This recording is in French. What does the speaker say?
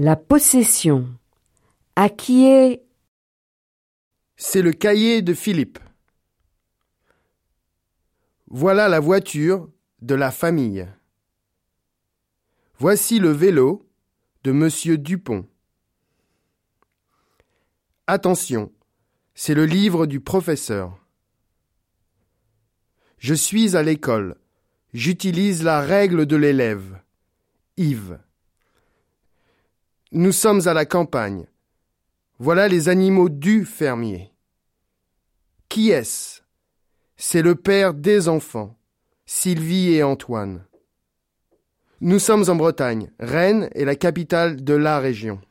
La possession. À qui est C'est le cahier de Philippe. Voilà la voiture de la famille. Voici le vélo de Monsieur Dupont. Attention, c'est le livre du professeur. Je suis à l'école. J'utilise la règle de l'élève. Yves. Nous sommes à la campagne. Voilà les animaux du fermier. Qui est-ce? C'est le père des enfants, Sylvie et Antoine. Nous sommes en Bretagne. Rennes est la capitale de la région.